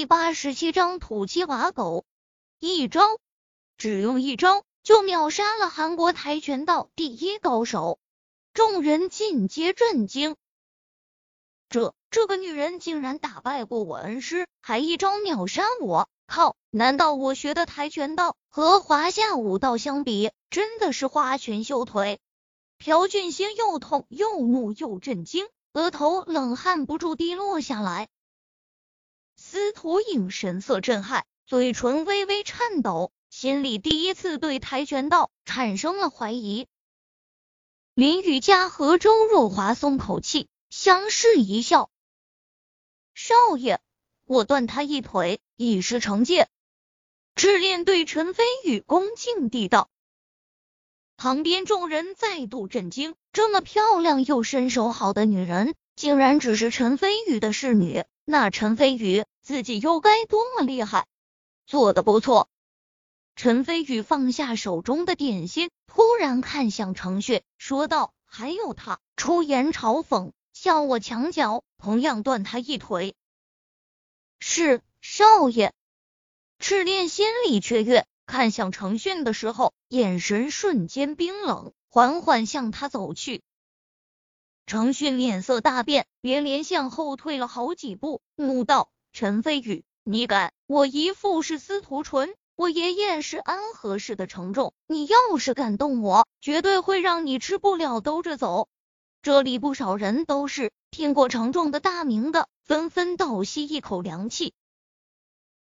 第八十七章土鸡瓦狗，一招，只用一招就秒杀了韩国跆拳道第一高手，众人尽皆震惊。这这个女人竟然打败过我恩师，还一招秒杀我！靠，难道我学的跆拳道和华夏武道相比，真的是花拳绣腿？朴俊星又痛又怒又震惊，额头冷汗不住滴落下来。司徒影神色震撼，嘴唇微微颤抖，心里第一次对跆拳道产生了怀疑。林雨佳和周若华松口气，相视一笑：“少爷，我断他一腿，以示惩戒。”赤练对陈飞宇恭敬地道。旁边众人再度震惊，这么漂亮又身手好的女人，竟然只是陈飞宇的侍女。那陈飞宇自己又该多么厉害？做的不错。陈飞宇放下手中的点心，突然看向程旭，说道：“还有他，出言嘲讽，笑我墙角，同样断他一腿。”是少爷。赤练心里雀跃，看向程旭的时候，眼神瞬间冰冷，缓缓向他走去。程迅脸色大变，连连向后退了好几步，怒道：“陈飞宇，你敢！我姨父是司徒纯，我爷爷是安和氏的程仲，你要是敢动我，绝对会让你吃不了兜着走。”这里不少人都是听过程仲的大名的，纷纷倒吸一口凉气。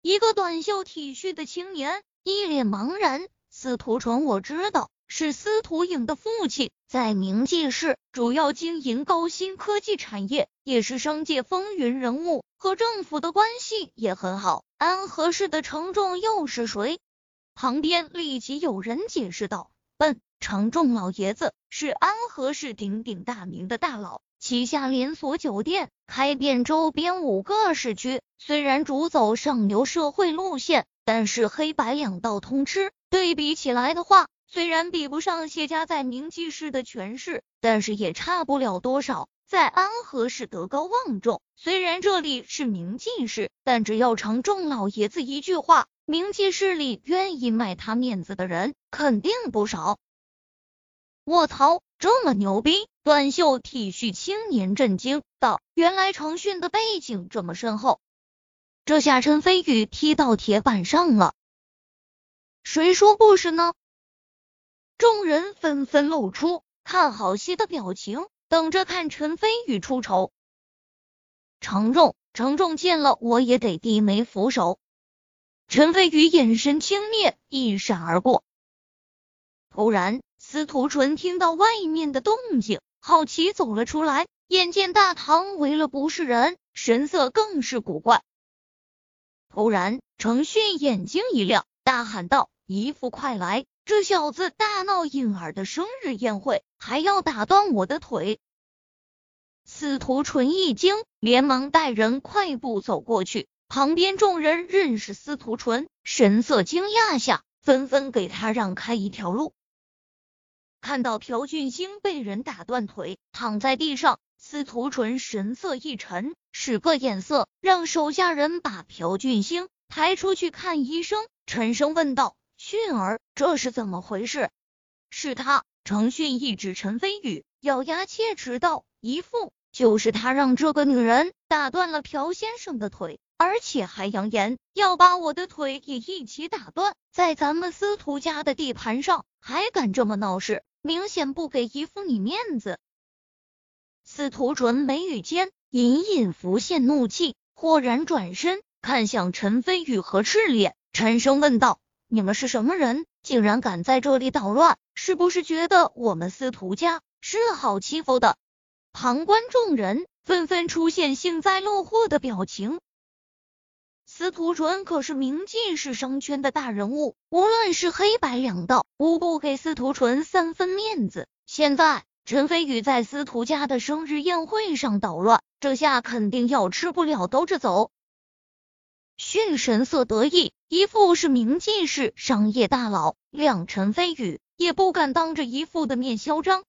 一个短袖 T 恤的青年一脸茫然：“司徒纯，我知道。”是司徒影的父亲，在明记市主要经营高新科技产业，也是商界风云人物，和政府的关系也很好。安和市的程仲又是谁？旁边立即有人解释道：“笨，程仲老爷子是安和市鼎鼎大名的大佬，旗下连锁酒店开遍周边五个市区。虽然主走上流社会路线，但是黑白两道通吃，对比起来的话。”虽然比不上谢家在明记市的权势，但是也差不了多少。在安和市德高望重，虽然这里是明记市，但只要程仲老爷子一句话，明记市里愿意卖他面子的人肯定不少。卧槽，这么牛逼！短袖 T 恤青年震惊道：“原来程迅的背景这么深厚。”这下陈飞宇踢到铁板上了。谁说不是呢？众人纷纷露出看好戏的表情，等着看陈飞宇出丑。程仲，程仲见了我也得低眉俯首。陈飞宇眼神轻蔑，一闪而过。突然，司徒纯听到外面的动静，好奇走了出来，眼见大堂围了不是人，神色更是古怪。突然，程迅眼睛一亮，大喊道：“姨父，快来！”这小子大闹颖儿的生日宴会，还要打断我的腿！司徒纯一惊，连忙带人快步走过去。旁边众人认识司徒纯，神色惊讶下，纷纷给他让开一条路。看到朴俊星被人打断腿，躺在地上，司徒纯神色一沉，使个眼色，让手下人把朴俊星抬出去看医生，沉声问道。迅儿，这是怎么回事？是他。程迅一指陈飞宇，咬牙切齿道：“姨父，就是他让这个女人打断了朴先生的腿，而且还扬言要把我的腿也一起打断。在咱们司徒家的地盘上，还敢这么闹事，明显不给姨父你面子。”司徒纯眉宇间隐隐浮现怒气，豁然转身看向陈飞宇和赤烈，沉声问道。你们是什么人？竟然敢在这里捣乱？是不是觉得我们司徒家是好欺负的？旁观众人纷纷出现幸灾乐祸的表情。司徒纯可是明记市商圈的大人物，无论是黑白两道，无不给司徒纯三分面子。现在陈飞宇在司徒家的生日宴会上捣乱，这下肯定要吃不了兜着走。迅神色得意，姨父是明记市商业大佬，谅陈飞宇也不敢当着姨父的面嚣张。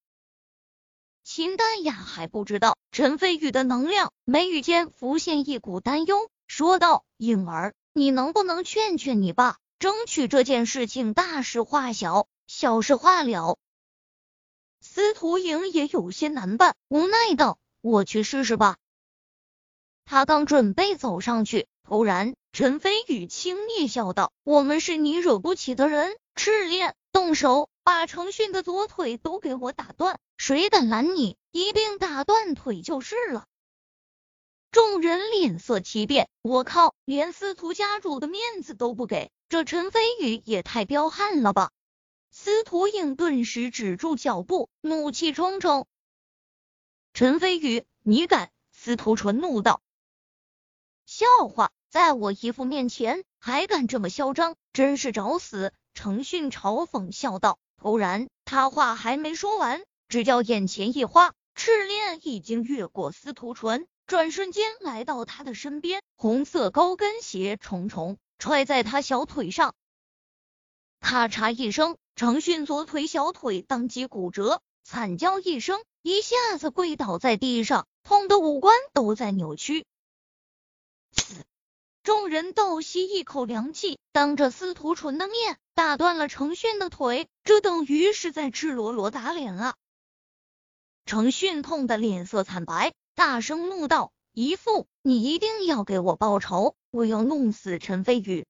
秦丹雅还不知道陈飞宇的能量，眉宇间浮现一股担忧，说道：“颖儿，你能不能劝劝你爸，争取这件事情大事化小，小事化了？司徒莹也有些难办，无奈道：“我去试试吧。”他刚准备走上去，偶然陈飞宇轻蔑笑道：“我们是你惹不起的人，赤练，动手，把程迅的左腿都给我打断！谁敢拦你，一并打断腿就是了。”众人脸色齐变，我靠，连司徒家主的面子都不给，这陈飞宇也太彪悍了吧！司徒影顿时止住脚步，怒气冲冲。陈飞宇，你敢！司徒纯怒道：“笑话，在我姨父面前还敢这么嚣张，真是找死！”程迅嘲讽笑道。突然，他话还没说完，只叫眼前一花，赤练已经越过司徒纯。转瞬间来到他的身边，红色高跟鞋重重踹在他小腿上，咔嚓一声，程迅左腿小腿当即骨折，惨叫一声，一下子跪倒在地上，痛的五官都在扭曲。众人倒吸一口凉气，当着司徒纯的面打断了程迅的腿，这等于是在赤裸裸打脸啊！程迅痛的脸色惨白。大声怒道：“姨父，你一定要给我报仇！我要弄死陈飞宇！”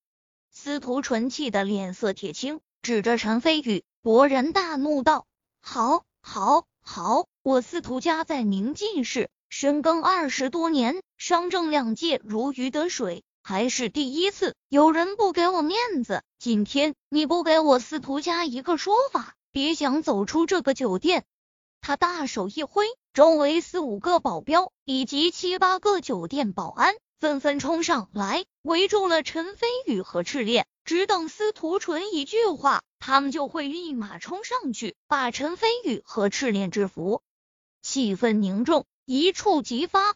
司徒纯气的脸色铁青，指着陈飞宇，勃然大怒道：“好，好，好！我司徒家在明进士深耕二十多年，商政两界如鱼得水，还是第一次有人不给我面子。今天你不给我司徒家一个说法，别想走出这个酒店！”他大手一挥。周围四五个保镖以及七八个酒店保安纷纷冲上来，围住了陈飞宇和赤练，只等司徒纯一句话，他们就会立马冲上去把陈飞宇和赤练制服。气氛凝重，一触即发。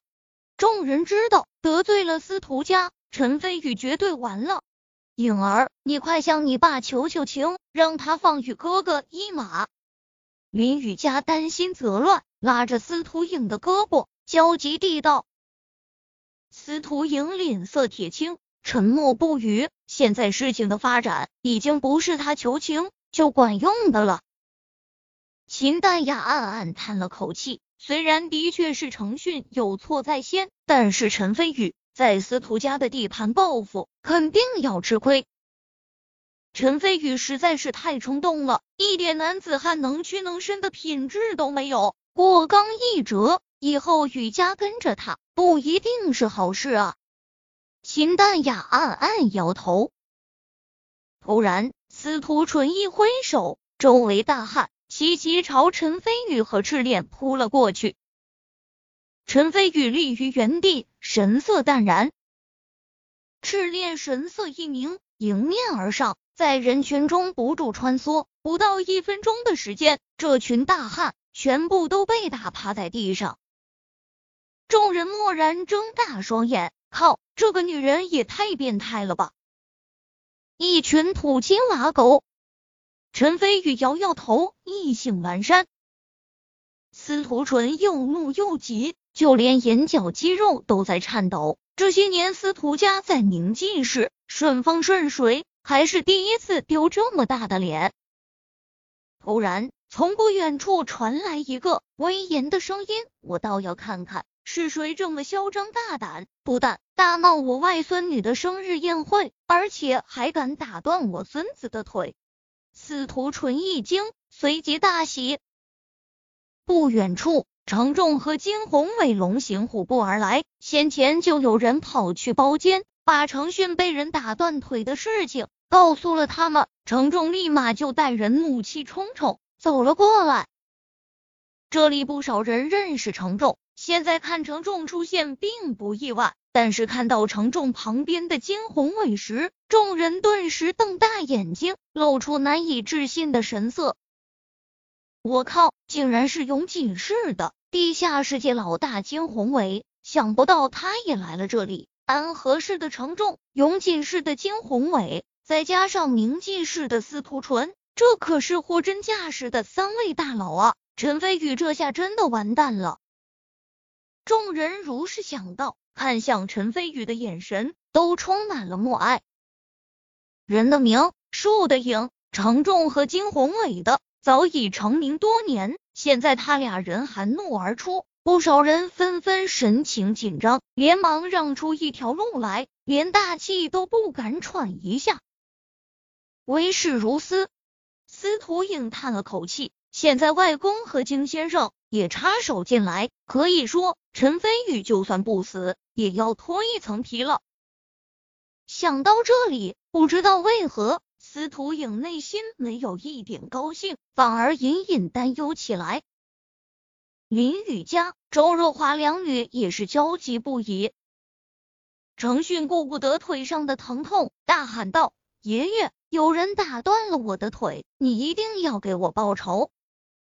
众人知道得罪了司徒家，陈飞宇绝对完了。颖儿，你快向你爸求求情，让他放宇哥哥一马。林雨佳担心则乱。拉着司徒颖的胳膊，焦急地道：“司徒颖脸色铁青，沉默不语。现在事情的发展已经不是他求情就管用的了。”秦淡雅暗暗叹了口气，虽然的确是程迅有错在先，但是陈飞宇在司徒家的地盘报复，肯定要吃亏。陈飞宇实在是太冲动了，一点男子汉能屈能伸的品质都没有。过刚易折，以后雨家跟着他不一定是好事啊。秦淡雅暗暗摇头。突然，司徒纯一挥手，周围大汉齐齐朝陈飞宇和赤练扑了过去。陈飞宇立于原地，神色淡然。赤练神色一凝，迎面而上，在人群中不住穿梭。不到一分钟的时间，这群大汉。全部都被打趴在地上，众人蓦然睁大双眼，靠，这个女人也太变态了吧！一群土鸡瓦狗！陈飞宇摇摇头，意兴阑珊。司徒纯又怒又急，就连眼角肌肉都在颤抖。这些年，司徒家在宁晋市顺风顺水，还是第一次丢这么大的脸。突然。从不远处传来一个威严的声音：“我倒要看看是谁这么嚣张大胆，不但大闹我外孙女的生日宴会，而且还敢打断我孙子的腿。”司徒纯一惊，随即大喜。不远处，程仲和金宏伟龙行虎步而来，先前就有人跑去包间，把程迅被人打断腿的事情告诉了他们。程仲立马就带人怒气冲冲。走了过来，这里不少人认识程仲，现在看程仲出现并不意外，但是看到程仲旁边的金宏伟时，众人顿时瞪大眼睛，露出难以置信的神色。我靠，竟然是永锦市的地下世界老大金宏伟，想不到他也来了这里。安和市的程仲，永济市的金宏伟，再加上明记市的司徒纯。这可是货真价实的三位大佬啊！陈飞宇这下真的完蛋了。众人如是想到，看向陈飞宇的眼神都充满了默哀。人的名，树的影，程仲和金宏伟的早已成名多年，现在他俩人含怒而出，不少人纷纷神情紧张，连忙让出一条路来，连大气都不敢喘一下。为事如斯，司徒影叹了口气。现在外公和金先生也插手进来，可以说陈飞宇就算不死，也要脱一层皮了。想到这里，不知道为何，司徒影内心没有一点高兴，反而隐隐担忧起来。林雨佳、周若华两女也是焦急不已。程迅顾不得腿上的疼痛，大喊道。爷爷，有人打断了我的腿，你一定要给我报仇。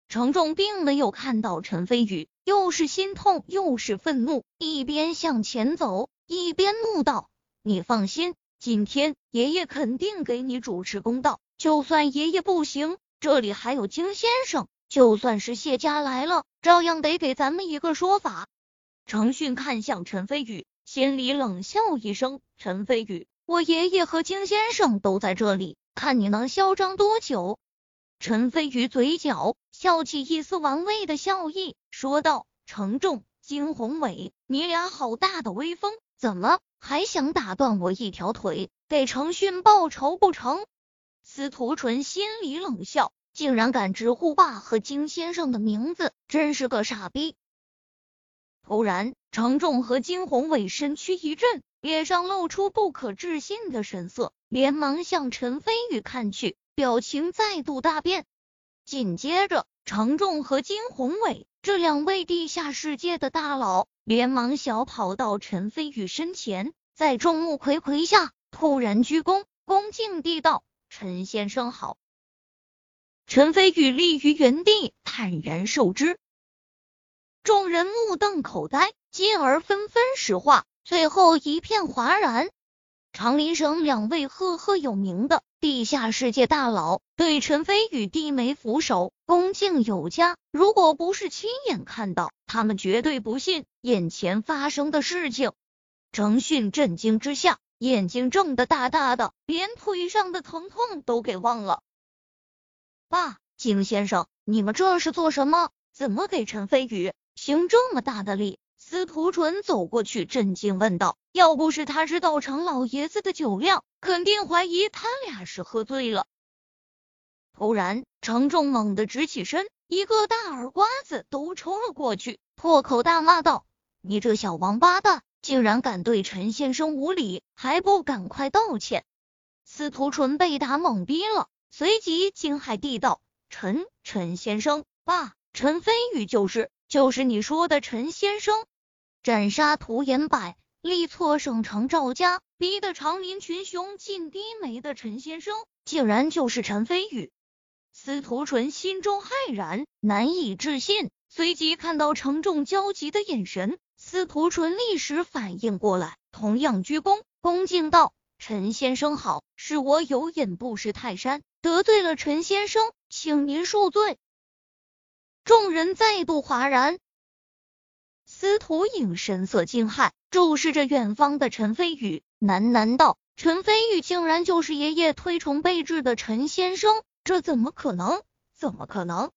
程仲并没有看到陈飞宇，又是心痛又是愤怒，一边向前走，一边怒道：“你放心，今天爷爷肯定给你主持公道。就算爷爷不行，这里还有金先生，就算是谢家来了，照样得给咱们一个说法。”程迅看向陈飞宇，心里冷笑一声：“陈飞宇。”我爷爷和金先生都在这里，看你能嚣张多久？陈飞宇嘴角笑起一丝玩味的笑意，说道：“程仲、金宏伟，你俩好大的威风，怎么还想打断我一条腿，给程迅报仇不成？”司徒纯心里冷笑，竟然敢直呼爸和金先生的名字，真是个傻逼。突然，程仲和金宏伟身躯一震。脸上露出不可置信的神色，连忙向陈飞宇看去，表情再度大变。紧接着，程仲和金宏伟这两位地下世界的大佬连忙小跑到陈飞宇身前，在众目睽睽下突然鞠躬，恭敬地道：“陈先生好。”陈飞宇立于原地，坦然受之。众人目瞪口呆，继而纷纷石化。最后一片哗然，长林省两位赫赫有名的地下世界大佬对陈飞宇低眉俯首，恭敬有加。如果不是亲眼看到，他们绝对不信眼前发生的事情。程迅震惊之下，眼睛睁得大大的，连腿上的疼痛都给忘了。爸，金先生，你们这是做什么？怎么给陈飞宇行这么大的礼？司徒纯走过去，震惊问道：“要不是他知道程老爷子的酒量，肯定怀疑他俩是喝醉了。”突然，程仲猛地直起身，一个大耳刮子都抽了过去，破口大骂道：“你这小王八蛋，竟然敢对陈先生无礼，还不赶快道歉！”司徒纯被打懵逼了，随即惊骇地道：“陈陈先生，爸，陈飞宇就是就是你说的陈先生。”斩杀涂延柏，力挫省城赵家，逼得长林群雄尽低眉的陈先生，竟然就是陈飞宇。司徒纯心中骇然，难以置信，随即看到程仲焦急的眼神，司徒纯立时反应过来，同样鞠躬，恭敬道：“陈先生好，是我有眼不识泰山，得罪了陈先生，请您恕罪。”众人再度哗然。司徒影神色惊骇，注视着远方的陈飞宇，喃喃道：“陈飞宇竟然就是爷爷推崇备至的陈先生，这怎么可能？怎么可能？”